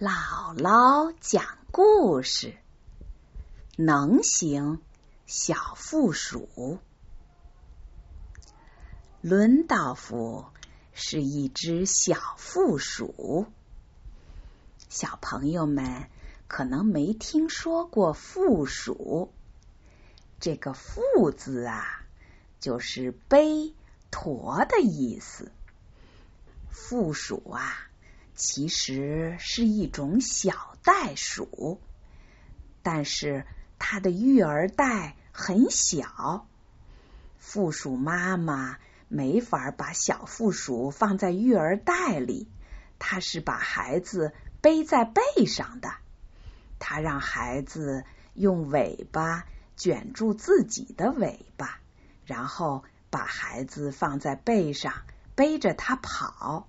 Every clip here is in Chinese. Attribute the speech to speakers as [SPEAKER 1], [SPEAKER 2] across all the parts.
[SPEAKER 1] 姥姥讲故事：能行小负鼠。伦道夫是一只小负鼠。小朋友们可能没听说过负鼠，这个“负”字啊，就是背驮的意思。负鼠啊。其实是一种小袋鼠，但是它的育儿袋很小，负鼠妈妈没法把小负鼠放在育儿袋里，它是把孩子背在背上的，它让孩子用尾巴卷住自己的尾巴，然后把孩子放在背上，背着它跑。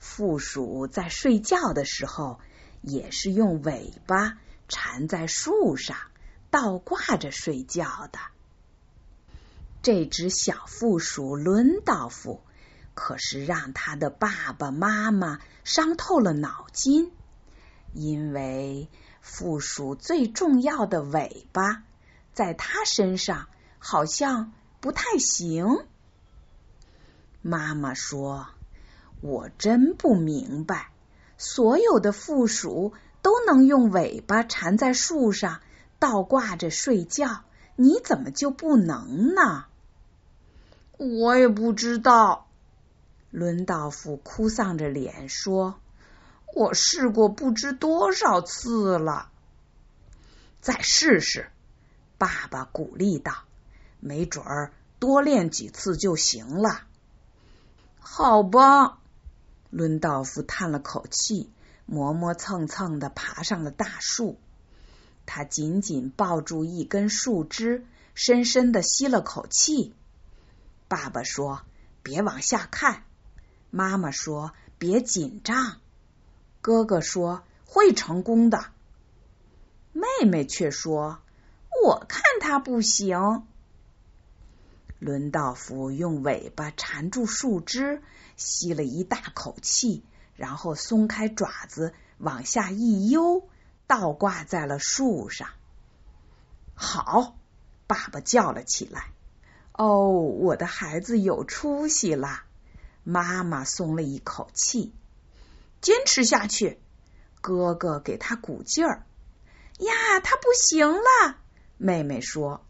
[SPEAKER 1] 负鼠在睡觉的时候，也是用尾巴缠在树上，倒挂着睡觉的。这只小负鼠伦道夫可是让他的爸爸妈妈伤透了脑筋，因为负鼠最重要的尾巴在他身上好像不太行。妈妈说。我真不明白，所有的负鼠都能用尾巴缠在树上倒挂着睡觉，你怎么就不能呢？
[SPEAKER 2] 我也不知道。
[SPEAKER 1] 伦道夫哭丧着脸说：“
[SPEAKER 2] 我试过不知多少次了。”
[SPEAKER 1] 再试试，爸爸鼓励道：“没准儿多练几次就行了。”
[SPEAKER 2] 好吧。
[SPEAKER 1] 伦道夫叹了口气，磨磨蹭蹭的爬上了大树。他紧紧抱住一根树枝，深深的吸了口气。爸爸说：“别往下看。”妈妈说：“别紧张。”哥哥说：“会成功的。”妹妹却说：“
[SPEAKER 2] 我看他不行。”
[SPEAKER 1] 伦道夫用尾巴缠住树枝，吸了一大口气，然后松开爪子，往下一悠，倒挂在了树上。好，爸爸叫了起来：“哦，我的孩子有出息了！”妈妈松了一口气。坚持下去，哥哥给他鼓劲儿。
[SPEAKER 2] 呀，他不行了！
[SPEAKER 1] 妹妹说：“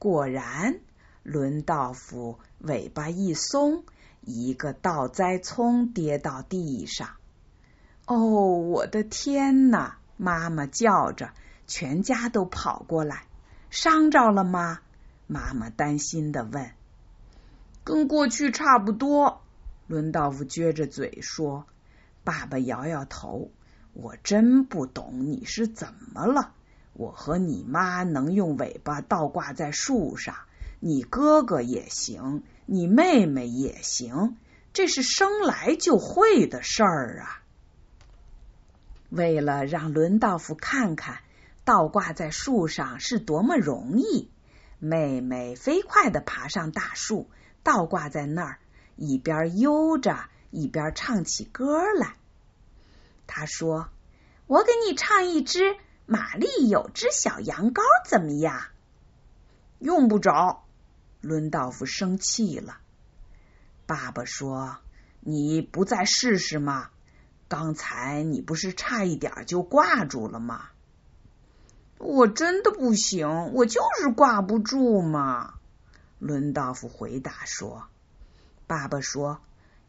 [SPEAKER 1] 果然。”伦道夫尾巴一松，一个倒栽葱跌到地上。哦，我的天哪！妈妈叫着，全家都跑过来。伤着了吗？妈妈担心的问。
[SPEAKER 2] 跟过去差不多。
[SPEAKER 1] 伦道夫撅着嘴说。爸爸摇摇头。我真不懂你是怎么了。我和你妈能用尾巴倒挂在树上。你哥哥也行，你妹妹也行，这是生来就会的事儿啊！为了让伦道夫看看倒挂在树上是多么容易，妹妹飞快的爬上大树，倒挂在那儿，一边悠着，一边唱起歌来。他说：“我给你唱一支《玛丽有只小羊羔》，怎么样？”
[SPEAKER 2] 用不着。
[SPEAKER 1] 伦道夫生气了。爸爸说：“你不再试试吗？刚才你不是差一点就挂住了吗？”
[SPEAKER 2] 我真的不行，我就是挂不住嘛。
[SPEAKER 1] 伦道夫回答说：“爸爸说，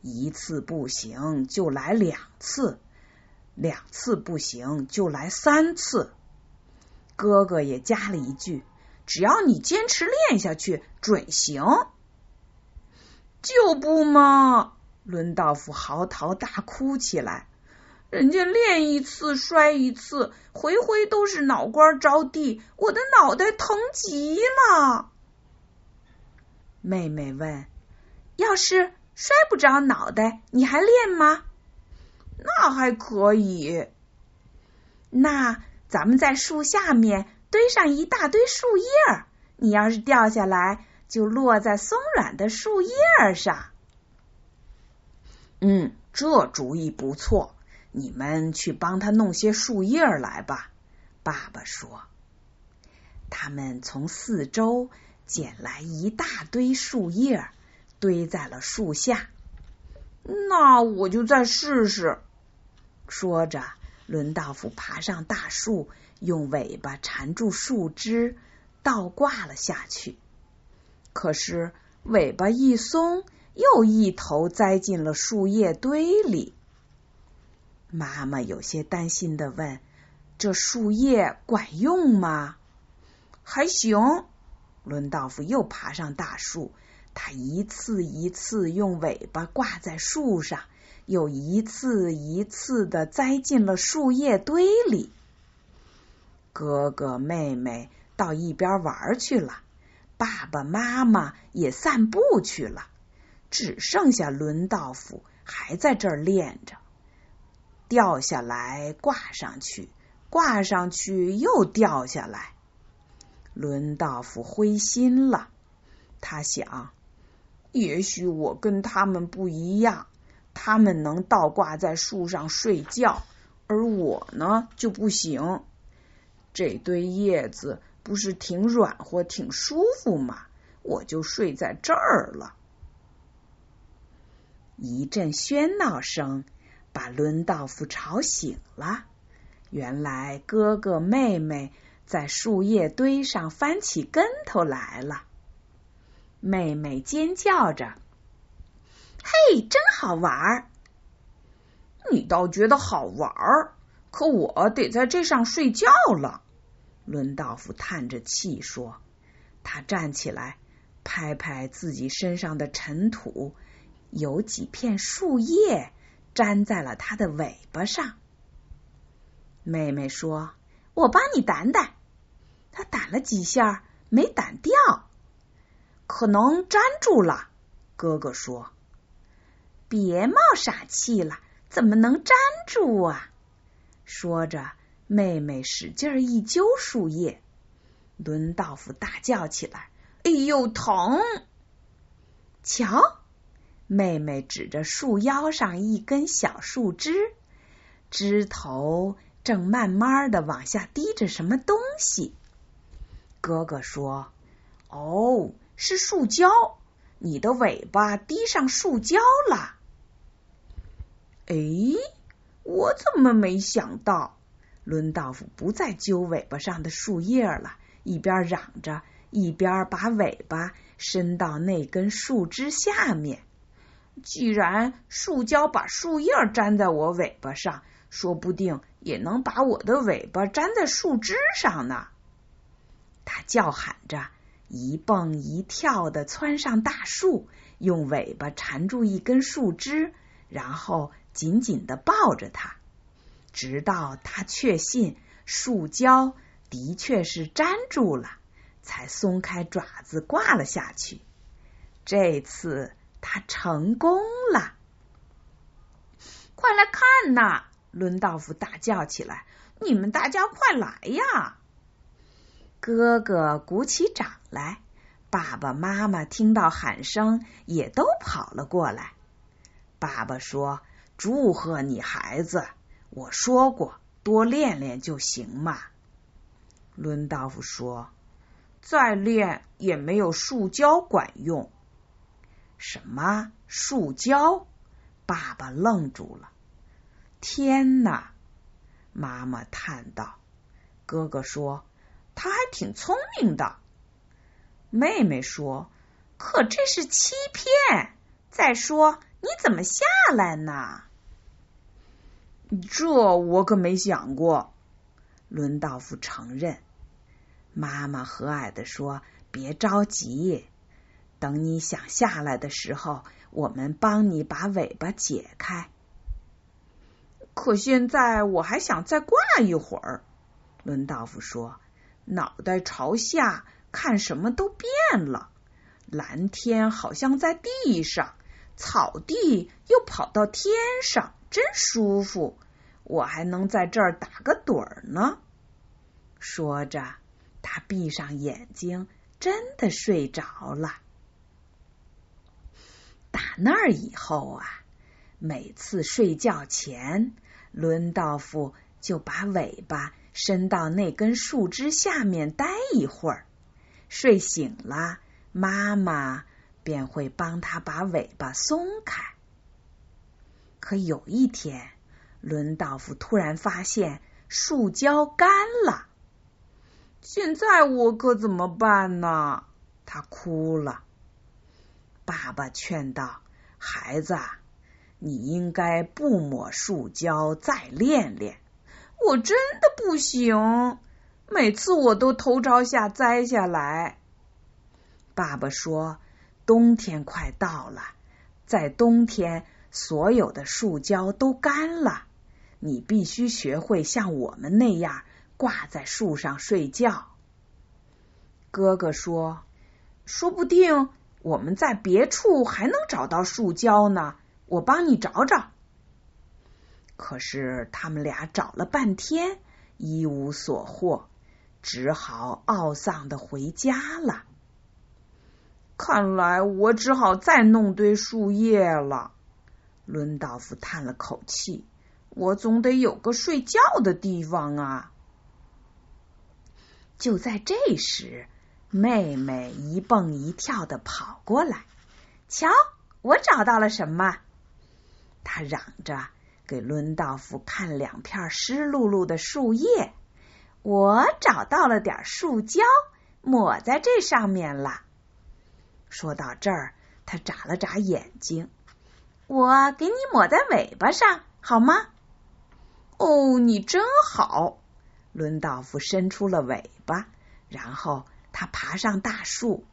[SPEAKER 1] 一次不行就来两次，两次不行就来三次。”哥哥也加了一句。只要你坚持练下去，准行。
[SPEAKER 2] 就不嘛！
[SPEAKER 1] 伦道夫嚎啕大哭起来。
[SPEAKER 2] 人家练一次摔一次，回回都是脑瓜着地，我的脑袋疼极了。
[SPEAKER 1] 妹妹问：“要是摔不着脑袋，你还练吗？”
[SPEAKER 2] 那还可以。
[SPEAKER 1] 那咱们在树下面。堆上一大堆树叶，你要是掉下来，就落在松软的树叶上。嗯，这主意不错。你们去帮他弄些树叶来吧。”爸爸说。他们从四周捡来一大堆树叶，堆在了树下。
[SPEAKER 2] 那我就再试试。
[SPEAKER 1] 说着，伦道夫爬上大树，用尾巴缠住树枝，倒挂了下去。可是尾巴一松，又一头栽进了树叶堆里。妈妈有些担心的问：“这树叶管用吗？”
[SPEAKER 2] 还行，
[SPEAKER 1] 伦道夫又爬上大树，他一次一次用尾巴挂在树上，又一次一次的栽进了树叶堆里。哥哥妹妹到一边玩去了，爸爸妈妈也散步去了，只剩下伦道夫还在这儿练着，掉下来挂上去，挂上去又掉下来。伦道夫灰心了，他想：也许我跟他们不一样，他们能倒挂在树上睡觉，而我呢就不行。这堆叶子不是挺软和、挺舒服吗？我就睡在这儿了。一阵喧闹声把伦道夫吵醒了，原来哥哥妹妹。在树叶堆上翻起跟头来了，妹妹尖叫着：“嘿，真好玩儿！”
[SPEAKER 2] 你倒觉得好玩儿，可我得在这上睡觉了。”
[SPEAKER 1] 伦道夫叹着气说。他站起来，拍拍自己身上的尘土，有几片树叶粘在了他的尾巴上。妹妹说：“我帮你掸掸。”他掸了几下，没掸掉，
[SPEAKER 2] 可能粘住了。
[SPEAKER 1] 哥哥说：“别冒傻气了，怎么能粘住啊？”说着，妹妹使劲一揪树叶，伦道夫大叫起来：“
[SPEAKER 2] 哎呦，疼！”
[SPEAKER 1] 瞧，妹妹指着树腰上一根小树枝，枝头正慢慢的往下滴着什么东西。哥哥说：“
[SPEAKER 2] 哦，是树胶，你的尾巴滴上树胶了。”哎，我怎么没想到？伦道夫不再揪尾巴上的树叶了，一边嚷着，一边把尾巴伸到那根树枝下面。既然树胶把树叶粘在我尾巴上，说不定也能把我的尾巴粘在树枝上呢。
[SPEAKER 1] 他叫喊着，一蹦一跳的窜上大树，用尾巴缠住一根树枝，然后紧紧的抱着它，直到他确信树胶的确是粘住了，才松开爪子挂了下去。这次他成功了！
[SPEAKER 2] 快来看呐！伦道夫大叫起来：“你们大家快来呀！”
[SPEAKER 1] 哥哥鼓起掌来，爸爸妈妈听到喊声也都跑了过来。爸爸说：“祝贺你，孩子！我说过，多练练就行嘛。”
[SPEAKER 2] 伦道夫说：“再练也没有树胶管用。”
[SPEAKER 1] 什么树胶？爸爸愣住了。天哪！妈妈叹道。哥哥说。
[SPEAKER 2] 他还挺聪明的，
[SPEAKER 1] 妹妹说：“
[SPEAKER 2] 可这是欺骗。再说，你怎么下来呢？”
[SPEAKER 1] 这我可没想过。伦道夫承认。妈妈和蔼的说：“别着急，等你想下来的时候，我们帮你把尾巴解开。”
[SPEAKER 2] 可现在我还想再挂一会儿。伦道夫说。脑袋朝下看，什么都变了。蓝天好像在地上，草地又跑到天上，真舒服。我还能在这儿打个盹儿呢。
[SPEAKER 1] 说着，他闭上眼睛，真的睡着了。打那儿以后啊，每次睡觉前，伦道夫就把尾巴伸到那根树枝下面待一会儿。睡醒了，妈妈便会帮他把尾巴松开。可有一天，伦道夫突然发现树胶干了。
[SPEAKER 2] 现在我可怎么办呢？他哭了。
[SPEAKER 1] 爸爸劝道：“孩子。”你应该不抹树胶，再练练。
[SPEAKER 2] 我真的不行，每次我都头朝下栽下来。
[SPEAKER 1] 爸爸说：“冬天快到了，在冬天所有的树胶都干了，你必须学会像我们那样挂在树上睡觉。”
[SPEAKER 2] 哥哥说：“说不定我们在别处还能找到树胶呢。”我帮你找找。
[SPEAKER 1] 可是他们俩找了半天，一无所获，只好懊丧的回家了。
[SPEAKER 2] 看来我只好再弄堆树叶了。伦道夫叹了口气：“我总得有个睡觉的地方啊！”
[SPEAKER 1] 就在这时，妹妹一蹦一跳的跑过来：“瞧，我找到了什么！”她嚷着给伦道夫看两片湿漉漉的树叶，我找到了点树胶，抹在这上面了。说到这儿，他眨了眨眼睛，我给你抹在尾巴上，好吗？
[SPEAKER 2] 哦，你真好！
[SPEAKER 1] 伦道夫伸出了尾巴，然后他爬上大树。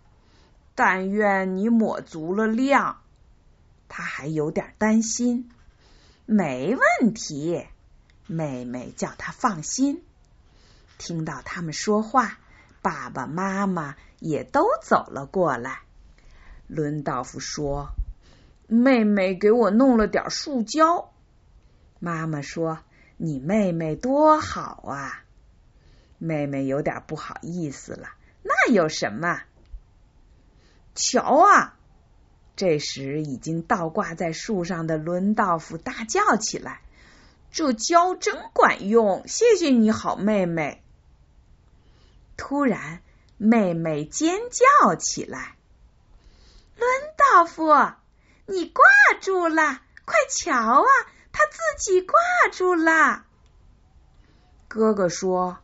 [SPEAKER 2] 但愿你抹足了量。
[SPEAKER 1] 他还有点担心，没问题。妹妹叫他放心。听到他们说话，爸爸妈妈也都走了过来。
[SPEAKER 2] 伦道夫说：“妹妹给我弄了点树胶。”
[SPEAKER 1] 妈妈说：“你妹妹多好啊！”妹妹有点不好意思了。那有什么？
[SPEAKER 2] 瞧啊！
[SPEAKER 1] 这时，已经倒挂在树上的伦道夫大叫起来：“
[SPEAKER 2] 这胶真管用！谢谢你好，妹妹！”
[SPEAKER 1] 突然，妹妹尖叫起来：“伦道夫，你挂住了！快瞧啊，它自己挂住了！”
[SPEAKER 2] 哥哥说：“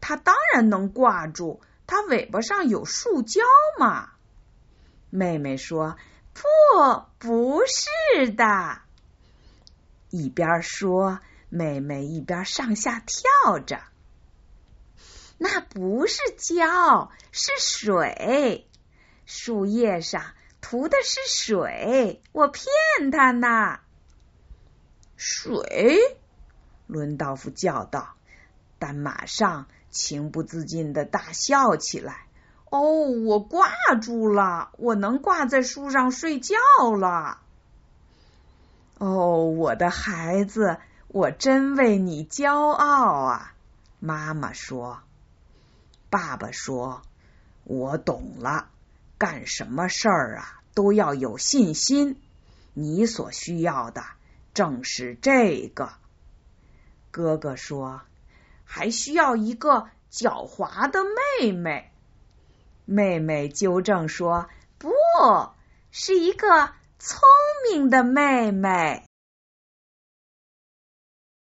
[SPEAKER 2] 它当然能挂住，它尾巴上有树胶嘛。”
[SPEAKER 1] 妹妹说。不，不是的。一边说，妹妹一边上下跳着。那不是胶，是水。树叶上涂的是水，我骗他呢。
[SPEAKER 2] 水？
[SPEAKER 1] 伦道夫叫道，但马上情不自禁的大笑起来。
[SPEAKER 2] 哦，我挂住了，我能挂在树上睡觉了。
[SPEAKER 1] 哦，我的孩子，我真为你骄傲啊！妈妈说，爸爸说，我懂了，干什么事儿啊都要有信心。你所需要的正是这个。哥哥说，
[SPEAKER 2] 还需要一个狡猾的妹妹。
[SPEAKER 1] 妹妹纠正说：“不是一个聪明的妹妹。”